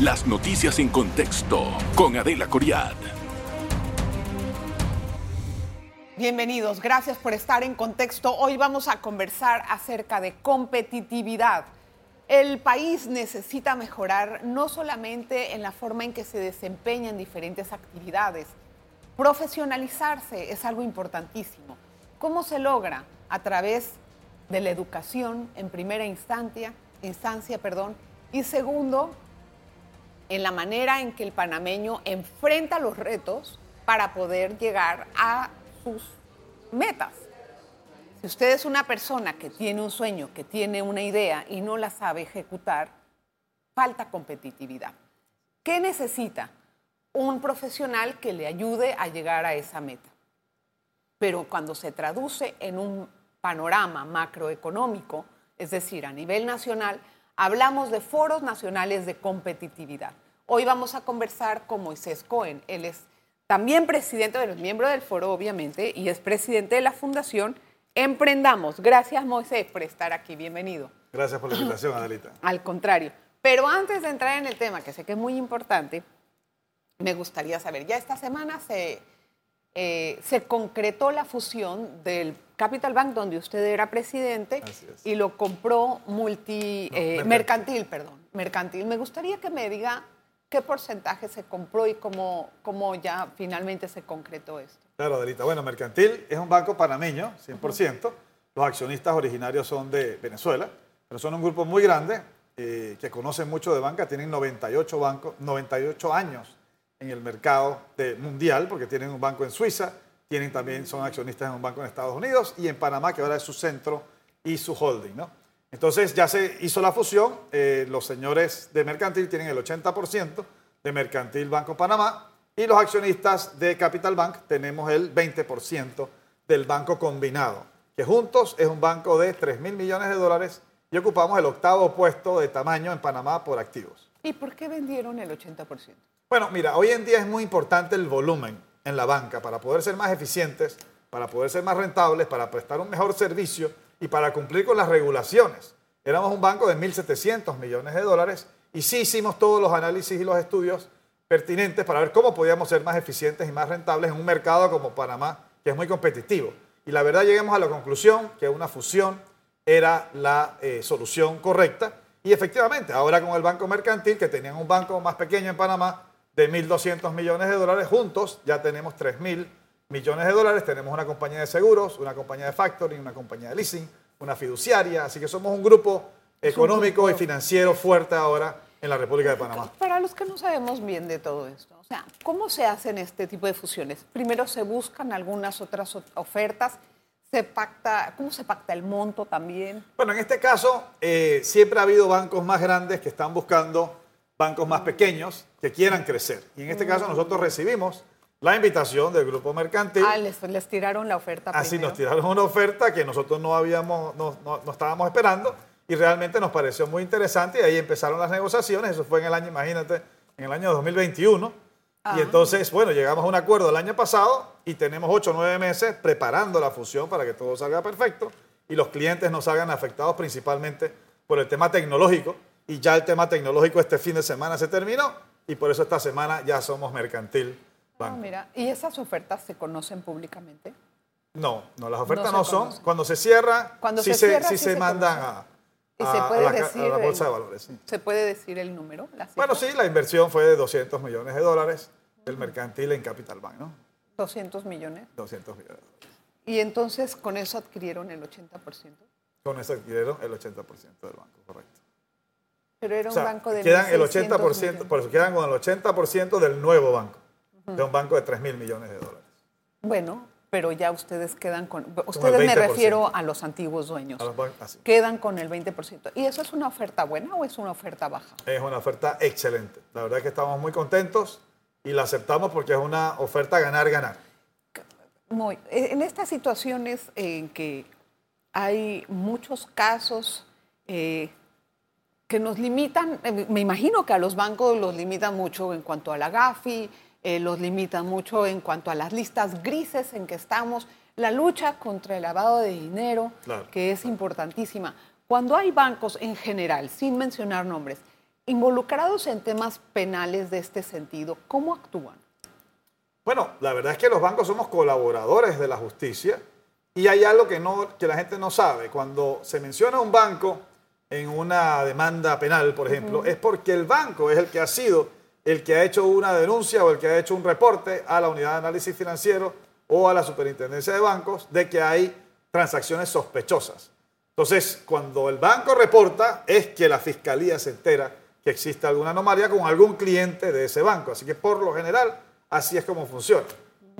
Las noticias en contexto con Adela Coriad. Bienvenidos, gracias por estar en contexto. Hoy vamos a conversar acerca de competitividad. El país necesita mejorar no solamente en la forma en que se desempeñan diferentes actividades, profesionalizarse es algo importantísimo. ¿Cómo se logra? A través de la educación en primera instancia, instancia perdón, y segundo, en la manera en que el panameño enfrenta los retos para poder llegar a sus metas. Si usted es una persona que tiene un sueño, que tiene una idea y no la sabe ejecutar, falta competitividad. ¿Qué necesita? Un profesional que le ayude a llegar a esa meta. Pero cuando se traduce en un panorama macroeconómico, es decir, a nivel nacional, hablamos de foros nacionales de competitividad. Hoy vamos a conversar con Moisés Cohen. Él es también presidente de los miembros del foro, obviamente, y es presidente de la Fundación Emprendamos. Gracias, Moisés, por estar aquí. Bienvenido. Gracias por la invitación, Adelita. Al contrario. Pero antes de entrar en el tema, que sé que es muy importante, me gustaría saber, ya esta semana se, eh, se concretó la fusión del Capital Bank, donde usted era presidente, y lo compró multi, eh, mercantil, perdón, mercantil. Me gustaría que me diga qué porcentaje se compró y cómo, cómo ya finalmente se concretó esto. Claro, Adelita. Bueno, Mercantil es un banco panameño, 100%. Los accionistas originarios son de Venezuela, pero son un grupo muy grande eh, que conocen mucho de banca. Tienen 98, bancos, 98 años en el mercado mundial, porque tienen un banco en Suiza, tienen también, son accionistas en un banco en Estados Unidos y en Panamá, que ahora es su centro y su holding. ¿no? Entonces ya se hizo la fusión, eh, los señores de Mercantil tienen el 80% de Mercantil Banco Panamá y los accionistas de Capital Bank tenemos el 20% del banco combinado, que juntos es un banco de 3 mil millones de dólares y ocupamos el octavo puesto de tamaño en Panamá por activos. ¿Y por qué vendieron el 80%? Bueno, mira, hoy en día es muy importante el volumen en la banca para poder ser más eficientes, para poder ser más rentables, para prestar un mejor servicio y para cumplir con las regulaciones. Éramos un banco de 1.700 millones de dólares y sí hicimos todos los análisis y los estudios pertinentes para ver cómo podíamos ser más eficientes y más rentables en un mercado como Panamá, que es muy competitivo. Y la verdad llegamos a la conclusión que una fusión era la eh, solución correcta. Y efectivamente, ahora con el Banco Mercantil, que tenían un banco más pequeño en Panamá de 1.200 millones de dólares, juntos ya tenemos 3.000 millones de dólares. Tenemos una compañía de seguros, una compañía de factoring, una compañía de leasing, una fiduciaria. Así que somos un grupo económico y financiero fuerte ahora en la República de Panamá. Para los que no sabemos bien de todo esto, o sea, ¿cómo se hacen este tipo de fusiones? Primero se buscan algunas otras ofertas, se pacta, ¿cómo se pacta el monto también? Bueno, en este caso eh, siempre ha habido bancos más grandes que están buscando bancos más pequeños que quieran crecer. Y en este caso nosotros recibimos la invitación del grupo mercantil. Ah, les, les tiraron la oferta. Así nos tiraron una oferta que nosotros no habíamos, no, no, no estábamos esperando y realmente nos pareció muy interesante y ahí empezaron las negociaciones, eso fue en el año, imagínate, en el año 2021. Y entonces, bueno, llegamos a un acuerdo el año pasado y tenemos 8 o 9 meses preparando la fusión para que todo salga perfecto y los clientes no salgan afectados principalmente por el tema tecnológico. Y ya el tema tecnológico este fin de semana se terminó y por eso esta semana ya somos mercantil. Ah, mira, ¿y esas ofertas se conocen públicamente? No, no, las ofertas no, son. Cuando se cierra, Cuando sí se, sí se, mandan a, ¿Y se puede decir la bolsa de valores. ¿Se puede decir el número? bueno, sí, la inversión fue de 200 millones de dólares del mercantil en Capital Bank, ¿no? 200 millones. 200 millones. ¿Y entonces con eso adquirieron el 80%? Con eso adquirieron el 80% del banco, correcto. Pero era un banco de quedan el 80%, por eso quedan con el 80% del nuevo banco, de un banco de 3 mil millones de dólares. Bueno, pero ya ustedes quedan con... Ustedes me refiero a los antiguos dueños. quedan con el 20%. ¿Y eso es una oferta buena o es una oferta baja? Es una oferta excelente. La verdad es que estamos muy contentos y la aceptamos porque es una oferta ganar-ganar. Muy. En estas situaciones en que hay muchos casos eh, que nos limitan, eh, me imagino que a los bancos los limitan mucho en cuanto a la GAFI, eh, los limitan mucho en cuanto a las listas grises en que estamos, la lucha contra el lavado de dinero, que es importantísima. Cuando hay bancos en general, sin mencionar nombres, Involucrados en temas penales de este sentido, ¿cómo actúan? Bueno, la verdad es que los bancos somos colaboradores de la justicia y hay algo que, no, que la gente no sabe. Cuando se menciona un banco en una demanda penal, por ejemplo, es porque el banco es el que ha sido el que ha hecho una denuncia o el que ha hecho un reporte a la unidad de análisis financiero o a la superintendencia de bancos de que hay transacciones sospechosas. Entonces, cuando el banco reporta, es que la fiscalía se entera que existe alguna anomalía con algún cliente de ese banco. Así que por lo general, así es como funciona.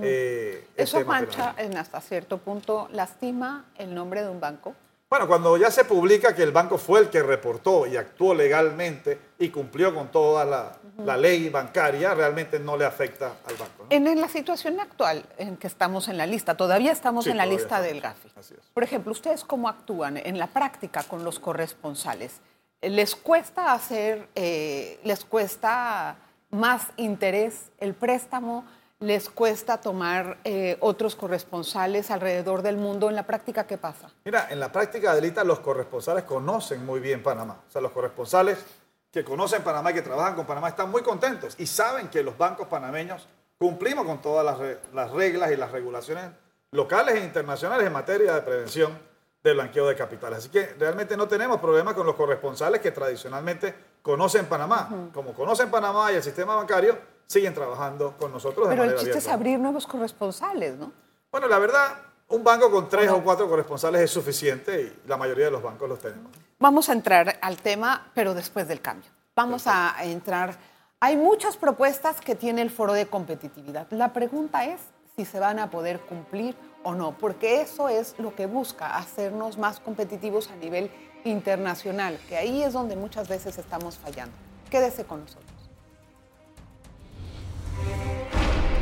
Eh, Eso mancha en hasta cierto punto, lastima el nombre de un banco. Bueno, cuando ya se publica que el banco fue el que reportó y actuó legalmente y cumplió con toda la, ley bancaria, realmente no le afecta al banco. En, la situación actual en que estamos en la lista, todavía estamos en la lista del GAFI. Por ejemplo, ¿ustedes cómo actúan en la práctica con los corresponsales? ¿Les cuesta hacer, eh, les cuesta más interés el préstamo? Les cuesta tomar eh, otros corresponsales alrededor del mundo. En la práctica, ¿qué pasa? Mira, en la práctica, Adelita, los corresponsales conocen muy bien Panamá. O sea, los corresponsales que conocen Panamá y que trabajan con Panamá están muy contentos y saben que los bancos panameños cumplimos con todas las, reglas y las regulaciones locales e internacionales en materia de prevención del blanqueo de capitales. Así que realmente no tenemos problema con los corresponsales que tradicionalmente conocen Panamá. Como conocen Panamá y el sistema bancario, siguen trabajando con nosotros. Pero el chiste es abrir nuevos corresponsales, ¿no? Bueno, la verdad, un banco con tres o cuatro corresponsales es suficiente y la mayoría de los bancos los tenemos. Vamos a entrar al tema, pero después del cambio. Vamos a entrar. Hay muchas propuestas que tiene el foro de competitividad. La pregunta es si se van a poder cumplir o no, porque eso es lo que busca, hacernos más competitivos a nivel internacional, que ahí es donde muchas veces estamos fallando. Quédese con nosotros.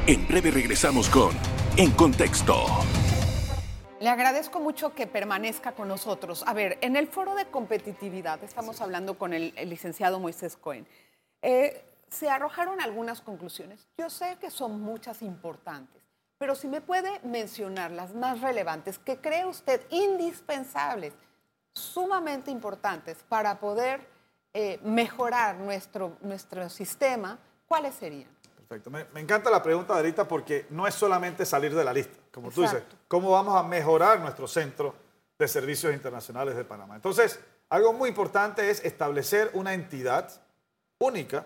En breve regresamos con En Contexto. Le agradezco mucho que permanezca con nosotros. A ver, en el foro de competitividad estamos hablando con el, licenciado Moisés Cohen. Eh, se arrojaron algunas conclusiones. Yo sé que son muchas importantes, pero si me puede mencionar las más relevantes que cree usted indispensables, sumamente importantes para poder eh, mejorar nuestro, nuestro sistema, ¿cuáles serían? Perfecto. Me, encanta la pregunta de ahorita porque no es solamente salir de la lista, como tú dices, cómo vamos a mejorar nuestro centro de servicios internacionales de Panamá. Entonces, algo muy importante es establecer una entidad única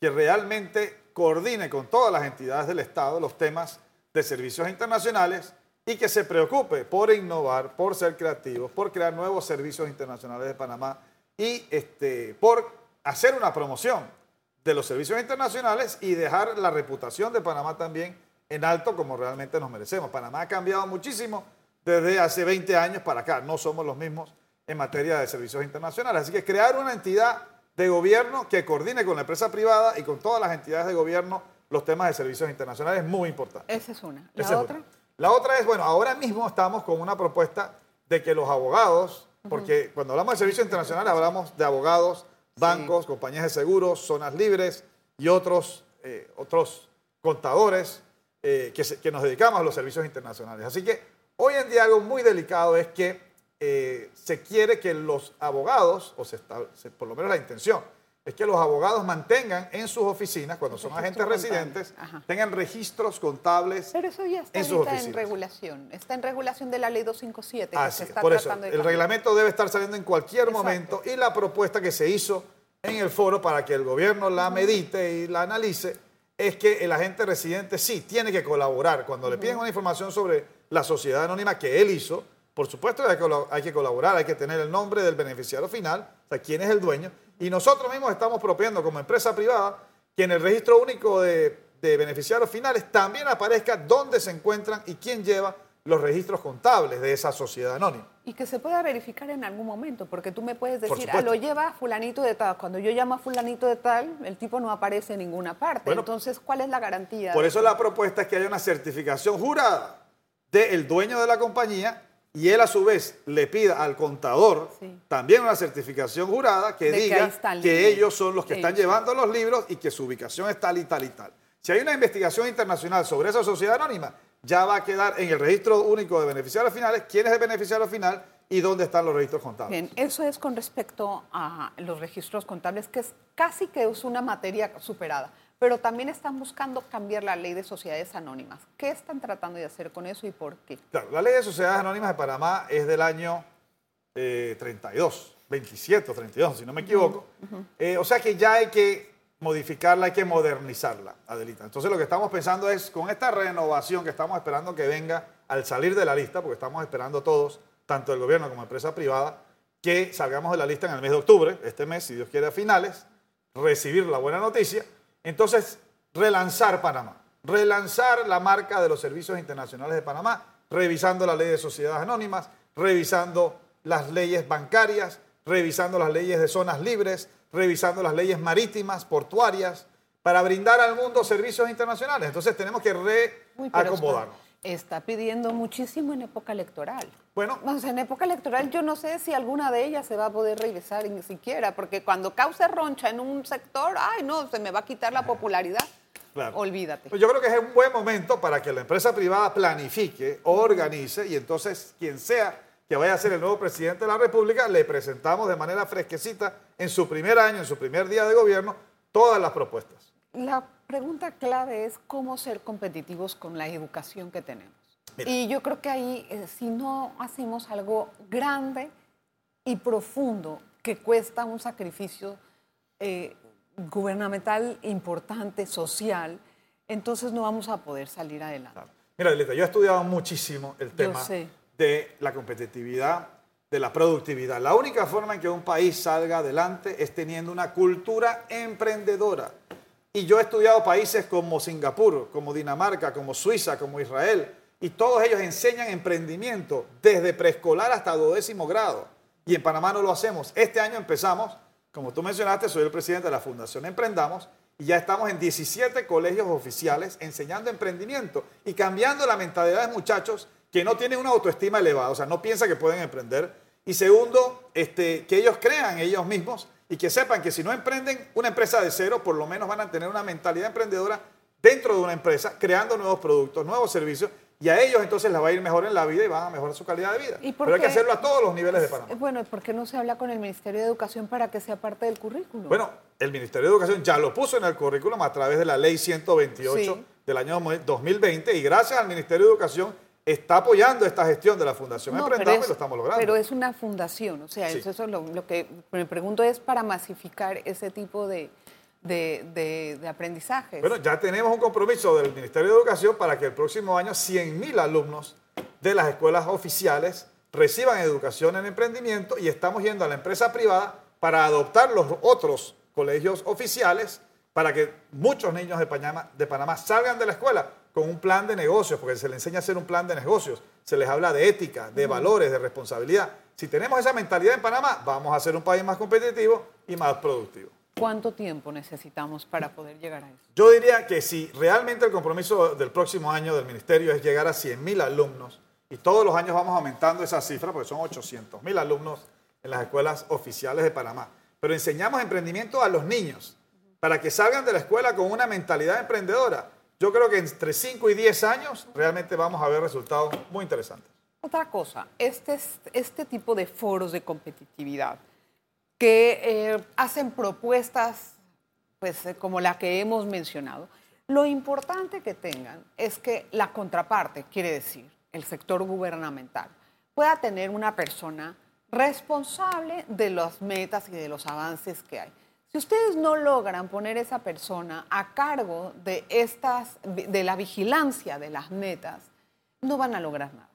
que realmente coordine con todas las entidades del Estado los temas de servicios internacionales y que se preocupe por innovar, por ser creativos, por crear nuevos servicios internacionales de Panamá y este, por hacer una promoción de los servicios internacionales y dejar la reputación de Panamá también en alto como realmente nos merecemos. Panamá ha cambiado muchísimo desde hace 20 años para acá. No somos los mismos en materia de servicios internacionales. Así que crear una entidad de gobierno que coordine con la empresa privada y con todas las entidades de gobierno los temas de servicios internacionales es muy importante. Esa es una. ¿La otra? La otra es, bueno, ahora mismo estamos con una propuesta de que los abogados, porque cuando hablamos de servicios internacionales hablamos de abogados, bancos, compañías de seguros, zonas libres y otros, eh, otros contadores eh, que, nos dedicamos a los servicios internacionales. Así que hoy en día algo muy delicado es que eh, se quiere que los abogados, o se, por lo menos la intención, es que los abogados mantengan en sus oficinas, cuando son agentes residentes, tengan registros contables. Pero eso ya está en, en regulación. Está en regulación de la ley 257. que se está por eso, el reglamento debe estar saliendo en cualquier momento y la propuesta que se hizo en el foro para que el gobierno la medite y la analice es que el agente residente sí tiene que colaborar. Cuando le piden una información sobre la sociedad anónima que él hizo, por supuesto hay que colaborar, hay que tener el nombre del beneficiario final, o sea, quién es el dueño, y nosotros mismos estamos propiendo como empresa privada que en el registro único de, beneficiarios finales también aparezca dónde se encuentran y quién lleva los registros contables de esa sociedad anónima. Y que se pueda verificar en algún momento, porque tú me puedes decir, ah, lo lleva fulanito de tal. Cuando yo llamo a fulanito de tal, el tipo no aparece en ninguna parte. Entonces, ¿cuál es la garantía? Por eso la propuesta es que haya una certificación jurada del dueño de la compañía y él a su vez le pida al contador también una certificación jurada que diga que, ellos son los que están llevando los libros y que su ubicación es tal y tal y tal. Si hay una investigación internacional sobre esa sociedad anónima, ya va a quedar en el registro único de beneficiarios finales quién es el beneficiario final y dónde están los registros contables. Bien, eso es con respecto a los registros contables, que es casi que es una materia superada. Pero también están buscando cambiar la ley de sociedades anónimas. ¿Qué están tratando de hacer con eso y por qué? Claro, la ley de sociedades anónimas de Panamá es del año 32, 27 o 32, si no me equivoco. Eh, o sea que ya hay que modificarla, hay que modernizarla, Adelita. Entonces lo que estamos pensando es, con esta renovación que estamos esperando que venga al salir de la lista, porque estamos esperando todos, tanto el gobierno como empresa privada, que salgamos de la lista en el mes de octubre, este mes, si Dios quiere, a finales, recibir la buena noticia, entonces relanzar Panamá, relanzar la marca de los servicios internacionales de Panamá, revisando la ley de sociedades anónimas, revisando las leyes bancarias, revisando las leyes de zonas libres, revisando las leyes marítimas, portuarias, para brindar al mundo servicios internacionales. Entonces tenemos que reacomodarnos. Está pidiendo muchísimo en época electoral. Bueno. en época electoral yo no sé si alguna de ellas se va a poder revisar ni siquiera, porque cuando cause roncha en un sector, ay no, se me va a quitar la popularidad. Claro. Olvídate. Pues yo creo que es un buen momento para que la empresa privada planifique, organice y entonces quien sea que vaya a ser el nuevo presidente de la República, le presentamos de manera fresquecita en su primer año, en su primer día de gobierno, todas las propuestas. La pregunta clave es cómo ser competitivos con la educación que tenemos. Y yo creo que ahí, eh, si no hacemos algo grande y profundo que cuesta un sacrificio eh, gubernamental importante, social, entonces no vamos a poder salir adelante. Mira, Delita, yo he estudiado muchísimo el tema de la competitividad, de la productividad. La única forma en que un país salga adelante es teniendo una cultura emprendedora. Y yo he estudiado países como Singapur, como Dinamarca, como Suiza, como Israel, y todos ellos enseñan emprendimiento desde preescolar hasta duodécimo grado. Y en Panamá no lo hacemos. Este año empezamos, como tú mencionaste, soy el presidente de la Fundación Emprendamos, y ya estamos en 17 colegios oficiales enseñando emprendimiento y cambiando la mentalidad de muchachos que no tienen una autoestima elevada, o sea, no piensan que pueden emprender. Y segundo, este, que ellos crean ellos mismos y que sepan que si no emprenden una empresa de cero, por lo menos van a tener una mentalidad emprendedora dentro de una empresa, creando nuevos productos, nuevos servicios, y a ellos entonces les va a ir mejor en la vida y van a mejorar su calidad de vida. Pero hay que hacerlo a todos los niveles de Panamá. Bueno, ¿por qué no se habla con el Ministerio de Educación para que sea parte del currículum? Bueno, el Ministerio de Educación ya lo puso en el currículum a través de la Ley 128 del año 2020 y gracias al Ministerio de Educación está apoyando esta gestión de la Fundación Emprendamos y lo estamos logrando. Pero es una fundación, o sea, eso, es lo, que me pregunto es para masificar ese tipo de, de, aprendizajes. Bueno, ya tenemos un compromiso del Ministerio de Educación para que el próximo año 100.000 alumnos de las escuelas oficiales reciban educación en emprendimiento y estamos yendo a la empresa privada para adoptar los otros colegios oficiales para que muchos niños de Panamá, de Panamá salgan de la escuela con un plan de negocios, porque se les enseña a hacer un plan de negocios, se les habla de ética, de valores, de responsabilidad. Si tenemos esa mentalidad en Panamá, vamos a ser un país más competitivo y más productivo. ¿Cuánto tiempo necesitamos para poder llegar a eso? Yo diría que si realmente el compromiso del próximo año del ministerio es llegar a 100.000 alumnos, y todos los años vamos aumentando esa cifra, porque son 800.000 alumnos en las escuelas oficiales de Panamá, pero enseñamos emprendimiento a los niños para que salgan de la escuela con una mentalidad emprendedora yo creo que entre 5 y 10 años realmente vamos a ver resultados muy interesantes. Otra cosa, este, este tipo de foros de competitividad que eh, hacen propuestas pues, eh, como la que hemos mencionado, lo importante que tengan es que la contraparte, quiere decir el sector gubernamental, pueda tener una persona responsable de las metas y de los avances que hay. Si ustedes no logran poner esa persona a cargo de, estas, de la vigilancia de las metas, no van a lograr nada.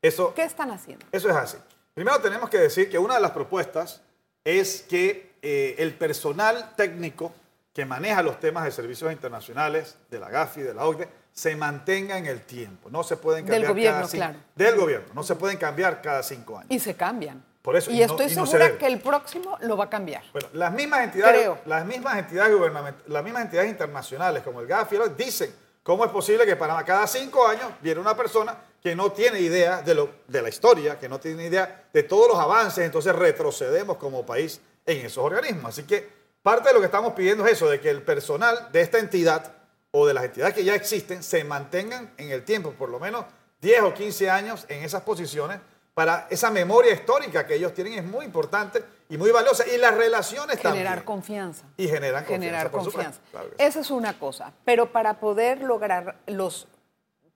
Eso, ¿Qué están haciendo? Eso es así. Primero tenemos que decir que una de las propuestas es que eh, el personal técnico que maneja los temas de servicios internacionales, de la GAFI, de la OCDE, se mantenga en el tiempo. No se pueden cambiar del gobierno, claro. Del gobierno. No se pueden cambiar cada cinco años. Y se cambian y, estoy segura que el próximo lo va a cambiar. Bueno, las mismas entidades, las mismas entidades gubernamentales, las mismas entidades internacionales como el GAFI dicen cómo es posible que para cada cinco años viene una persona que no tiene idea de, lo, de la historia, que no tiene idea de todos los avances, entonces retrocedemos como país en esos organismos. Así que parte de lo que estamos pidiendo es eso, de que el personal de esta entidad o de las entidades que ya existen se mantengan en el tiempo, por lo menos 10 o 15 años en esas posiciones, para esa memoria histórica que ellos tienen es muy importante y muy valiosa. Y las relaciones generar también. Generar confianza. Y generar confianza. Generar confianza. Claro Esa es una cosa. Pero para poder lograr los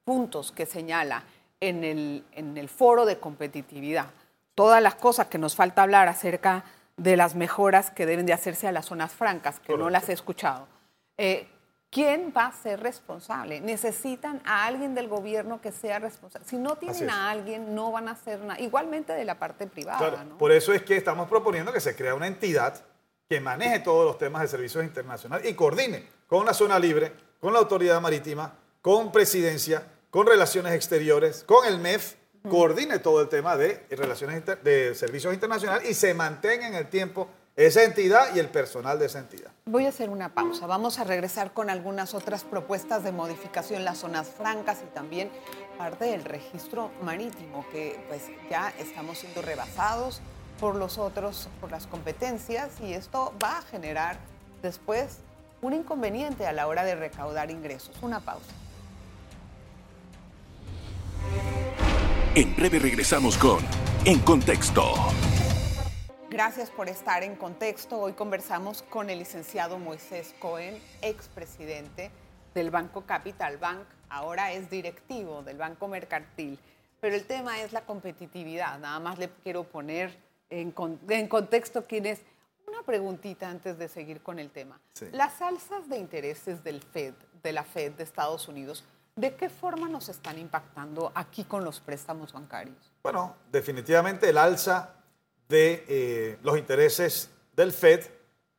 puntos que señala en el, en el foro de competitividad, todas las cosas que nos falta hablar acerca de las mejoras que deben de hacerse a las zonas francas, que no las he escuchado. Eh, ¿Quién va a ser responsable? Necesitan a alguien del gobierno que sea responsable. Si no tienen a alguien, no van a hacer nada. Igualmente de la parte privada. Por eso es que estamos proponiendo que se crea una entidad que maneje todos los temas de servicios internacionales y coordine con la zona libre, con la autoridad marítima, con presidencia, con relaciones exteriores, con el MEF, coordine todo el tema de relaciones de servicios internacionales y se mantenga en el tiempo esa entidad y el personal de esa entidad. Voy a hacer una pausa. Vamos a regresar con algunas otras propuestas de modificación en las zonas francas y también parte del registro marítimo, que pues ya estamos siendo rebasados por los otros, por las competencias, y esto va a generar después un inconveniente a la hora de recaudar ingresos. Una pausa. En breve regresamos con En Contexto. Gracias por estar en contexto. Hoy conversamos con el licenciado Moisés Cohen, expresidente del Banco Capital Bank, ahora es directivo del Banco Mercantil. Pero el tema es la competitividad. Nada más le quiero poner en, contexto quién es. Una preguntita antes de seguir con el tema. Las alzas de intereses del Fed, de la Fed de Estados Unidos, ¿de qué forma nos están impactando aquí con los préstamos bancarios? Bueno, definitivamente el alza de eh, los intereses del Fed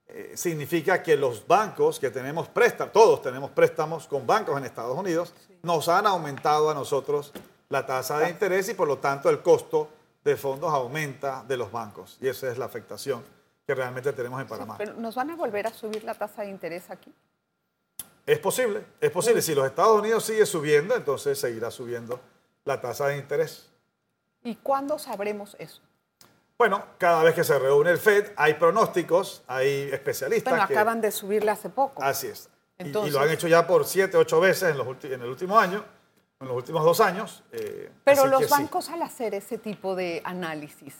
eh, significa que los bancos que tenemos préstamos, todos tenemos préstamos con bancos en Estados Unidos, nos han aumentado a nosotros la tasa de interés y por lo tanto el costo de fondos aumenta de los bancos. Y esa es la afectación que realmente tenemos en Panamá. pero ¿nos van a volver a subir la tasa de interés aquí? Es posible, es posible. Si los Estados Unidos sigue subiendo, entonces seguirá subiendo la tasa de interés. ¿Y cuándo sabremos eso? Bueno, cada vez que se reúne el FED hay pronósticos, hay especialistas. Bueno, acaban de subirle hace poco. Así es. y, lo han hecho ya por siete, ocho veces en, los en el último año, en los últimos dos años. Eh, Pero los bancos al hacer ese tipo de análisis,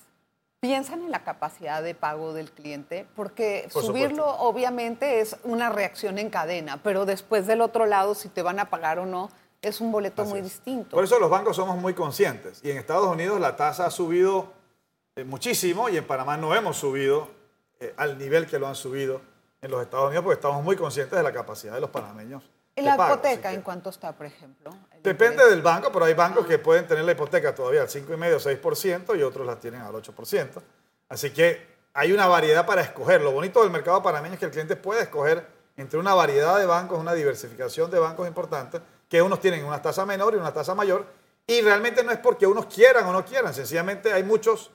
¿piensan en la capacidad de pago del cliente? Porque subirlo obviamente es una reacción en cadena, pero después del otro lado, si te van a pagar o no, es un boleto muy distinto. Por eso los bancos somos muy conscientes. Y en Estados Unidos la tasa ha subido muchísimo y en Panamá no hemos subido eh, al nivel que lo han subido en los Estados Unidos porque estamos muy conscientes de la capacidad de los panameños. ¿En la hipoteca en cuánto está, por ejemplo? Depende del banco, pero hay bancos que pueden tener la hipoteca todavía al 5,5 6% y otros la tienen al 8%. Así que hay una variedad para escoger. Lo bonito del mercado panameño es que el cliente puede escoger entre una variedad de bancos, una diversificación de bancos importantes, que unos tienen una tasa menor y una tasa mayor, y realmente no es porque unos quieran o no quieran, sencillamente hay muchos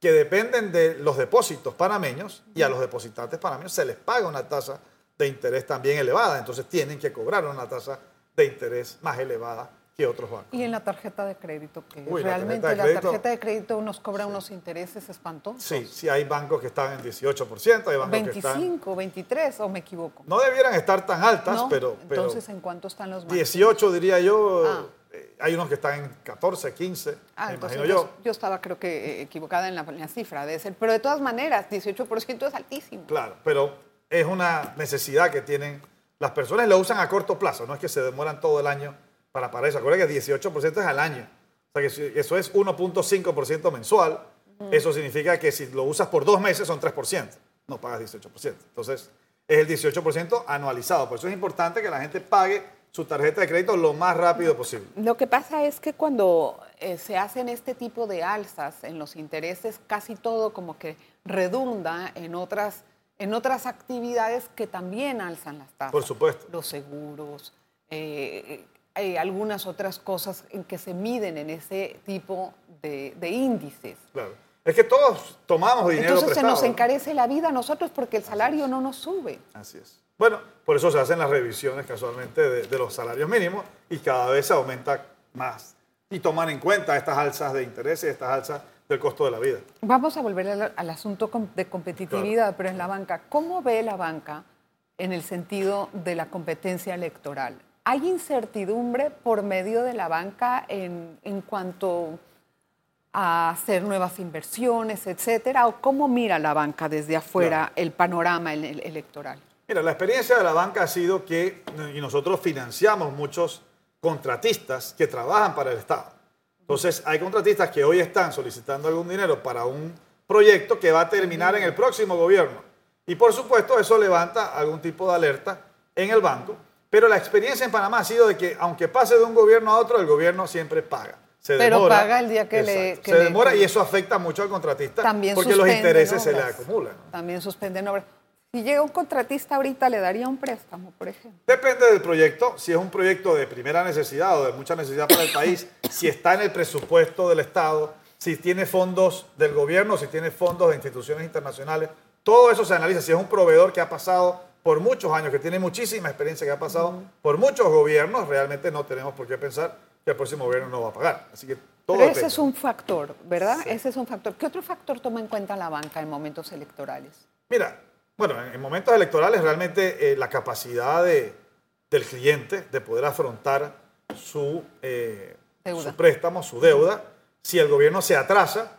que dependen de los depósitos panameños y a los depositantes panameños se les paga una tasa de interés también elevada, entonces tienen que cobrar una tasa de interés más elevada que otros bancos. Y en la tarjeta de crédito, que realmente la tarjeta, de crédito nos cobra unos intereses espantosos. Sí, sí, hay bancos que están en 18%, hay bancos 25, que están... 23, o me equivoco. No debieran estar tan altas, pero, Entonces, ¿en cuánto están los bancos? 18 diría yo. Ah. Eh, hay unos que están en 14, 15, ah, me imagino yo. Yo estaba creo que eh, equivocada en la, cifra, de ser, pero de todas maneras, 18% es altísimo. Claro, pero es una necesidad que tienen las personas, lo usan a corto plazo, no es que se demoran todo el año para pagar eso. Acuérdense que 18% es al año, o sea que eso es 1.5% mensual, eso significa que si lo usas por dos meses son 3%, no pagas 18%. Entonces, es el 18% anualizado, por eso es importante que la gente pague su tarjeta de crédito lo más rápido posible. Lo que pasa es que cuando eh, se hacen este tipo de alzas en los intereses, casi todo como que redunda en otras, en otras actividades que también alzan las tasas. Por supuesto. Los seguros, eh, eh, algunas otras cosas en que se miden en ese tipo de, índices. Claro. Es que todos tomamos dinero Entonces se nos encarece la vida a nosotros porque el salario no nos sube. Así es. Bueno, por eso se hacen las revisiones casualmente de, los salarios mínimos y cada vez se aumenta más. Y toman en cuenta estas alzas de intereses, estas alzas del costo de la vida. Vamos a volver al, asunto de competitividad, pero en la banca. ¿Cómo ve la banca en el sentido de la competencia electoral. ¿Hay incertidumbre por medio de la banca en, en cuanto a hacer nuevas inversiones, etcétera? ¿O cómo mira la banca desde afuera el panorama electoral? Mira, la experiencia de la banca ha sido que y nosotros financiamos muchos contratistas que trabajan para el Estado. Entonces, hay contratistas que hoy están solicitando algún dinero para un proyecto que va a terminar en el próximo gobierno. Y por supuesto, eso levanta algún tipo de alerta en el banco. Pero la experiencia en Panamá ha sido de que, aunque pase de un gobierno a otro, el gobierno siempre paga. Se Pero paga el día que le. se demora y eso afecta mucho al contratista también porque los intereses se le acumulan. También suspenden obras. Si llega un contratista ahorita, ¿le daría un préstamo, por ejemplo? Depende del proyecto. Si es un proyecto de primera necesidad o de mucha necesidad para el país, si está en el presupuesto del Estado, si tiene fondos del gobierno, si tiene fondos de instituciones internacionales, todo eso se analiza. Si es un proveedor que ha pasado por muchos años, que tiene muchísima experiencia, que ha pasado por muchos gobiernos, realmente no tenemos por qué pensar el próximo gobierno no va a pagar. Así que todo Pero ese es un factor, ¿verdad? Ese es un factor. ¿Qué otro factor toma en cuenta la banca en momentos electorales? Mira, bueno, en momentos electorales realmente eh, la capacidad de, del cliente de poder afrontar su, eh, su préstamo, su deuda, si el gobierno se atrasa,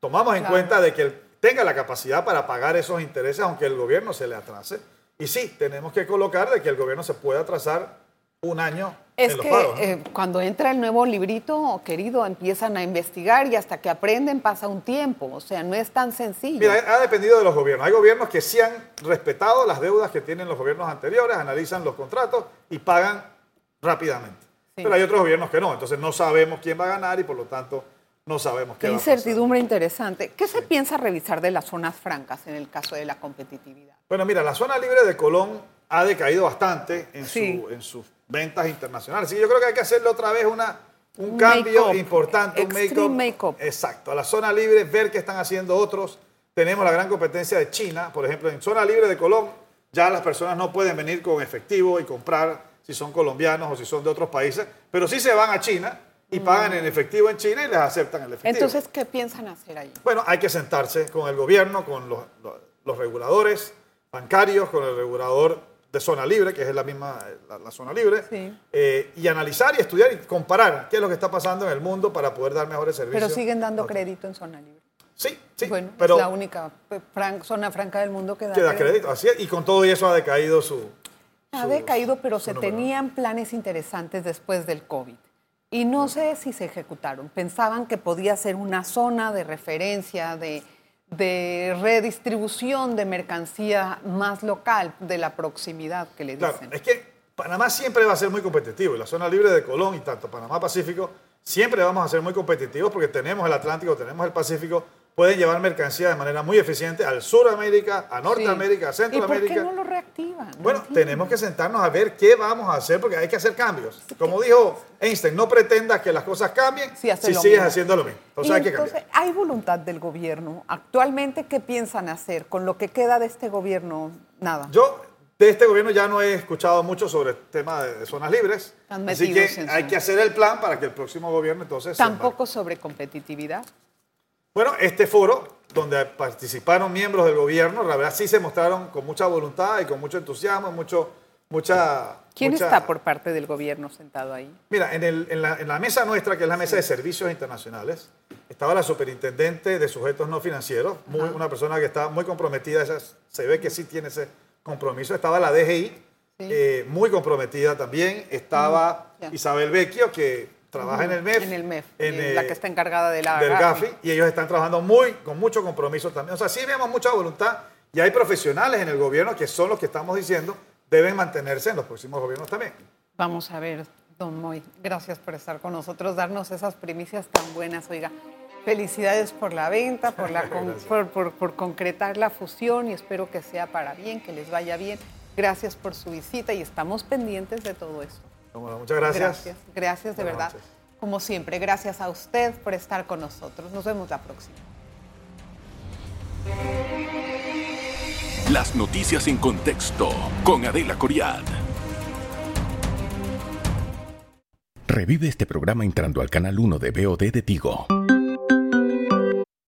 tomamos en cuenta de que él tenga la capacidad para pagar esos intereses aunque el gobierno se le atrase. Y sí, tenemos que colocar de que el gobierno se pueda atrasar un año es que eh, cuando entra el nuevo librito, querido, empiezan a investigar y hasta que aprenden pasa un tiempo. O sea, no es tan sencillo. Mira, ha dependido de los gobiernos. Hay gobiernos que sí han respetado las deudas que tienen los gobiernos anteriores, analizan los contratos y pagan rápidamente. Pero hay otros gobiernos que no. Entonces no sabemos quién va a ganar y por lo tanto no sabemos qué, qué incertidumbre interesante. ¿Qué se piensa revisar de las zonas francas en el caso de la competitividad? Bueno, mira, la zona libre de Colón ha decaído bastante en, su, en sus ventas internacionales. Así yo creo que hay que hacerle otra vez una, un, cambio importante, un make-up. Exacto, a la zona libre, ver qué están haciendo otros. Tenemos la gran competencia de China, por ejemplo, en zona libre de Colón, ya las personas no pueden venir con efectivo y comprar si son colombianos o si son de otros países, pero sí se van a China y pagan en efectivo en China y les aceptan el efectivo. Entonces, ¿qué piensan hacer ahí? Bueno, hay que sentarse con el gobierno, con los, los, reguladores bancarios, con el regulador de zona libre, que es la misma, la, zona libre, eh, y analizar y estudiar y comparar qué es lo que está pasando en el mundo para poder dar mejores servicios. Pero siguen dando crédito en zona libre. Sí, sí. Bueno, pero es la única zona franca del mundo que da, que da crédito. Así es, y con todo eso ha decaído su... Ha decaído, pero se tenían planes interesantes después del COVID. Y no sé si se ejecutaron. Pensaban que podía ser una zona de referencia, de, redistribución de mercancía más local, de la proximidad que le dicen. Claro, es que Panamá siempre va a ser muy competitivo. Y la zona libre de Colón y tanto Panamá Pacífico siempre vamos a ser muy competitivos porque tenemos el Atlántico, tenemos el Pacífico, pueden llevar mercancía de manera muy eficiente al Suramérica, a Norteamérica, a Centroamérica. ¿Y por qué no lo reactivan? bueno, tenemos que sentarnos a ver qué vamos a hacer porque hay que hacer cambios. Como dijo Einstein, no pretendas que las cosas cambien si, sigues haciendo lo mismo. Entonces, hay, que entonces hay voluntad del gobierno. Actualmente, ¿qué piensan hacer con lo que queda de este gobierno? Nada. Yo de este gobierno ya no he escuchado mucho sobre el tema de zonas libres. Así que hay que hacer el plan para que el próximo gobierno entonces... Tampoco sobre competitividad. Bueno, este foro, donde participaron miembros del gobierno, la verdad sí se mostraron con mucha voluntad y con mucho entusiasmo, mucho, mucha... ¿Quién está por parte del gobierno sentado ahí? Mira, en, la, mesa nuestra, que es la mesa de servicios internacionales, estaba la superintendente de sujetos no financieros, una persona que está muy comprometida, se ve que sí tiene ese compromiso. Estaba la DGI, eh, muy comprometida también. Estaba Isabel Vecchio, que trabaja en el MEF. En el MEF, en, la que está encargada de la del GAFI. Y ellos están trabajando muy, con mucho compromiso también. O sea, sí vemos mucha voluntad y hay profesionales en el gobierno que son los que estamos diciendo deben mantenerse en los próximos gobiernos también. Vamos a ver, don Moy, gracias por estar con nosotros, darnos esas primicias tan buenas. Oiga, felicidades por la venta, por, la por, por concretar la fusión y espero que sea para bien, que les vaya bien. Gracias por su visita y estamos pendientes de todo muchas gracias. Gracias, gracias de verdad. Como siempre, gracias a usted por estar con nosotros. Nos vemos la próxima. Las noticias en contexto con Adela Coriad. Revive este programa entrando al canal 1 de BOD de Tigo.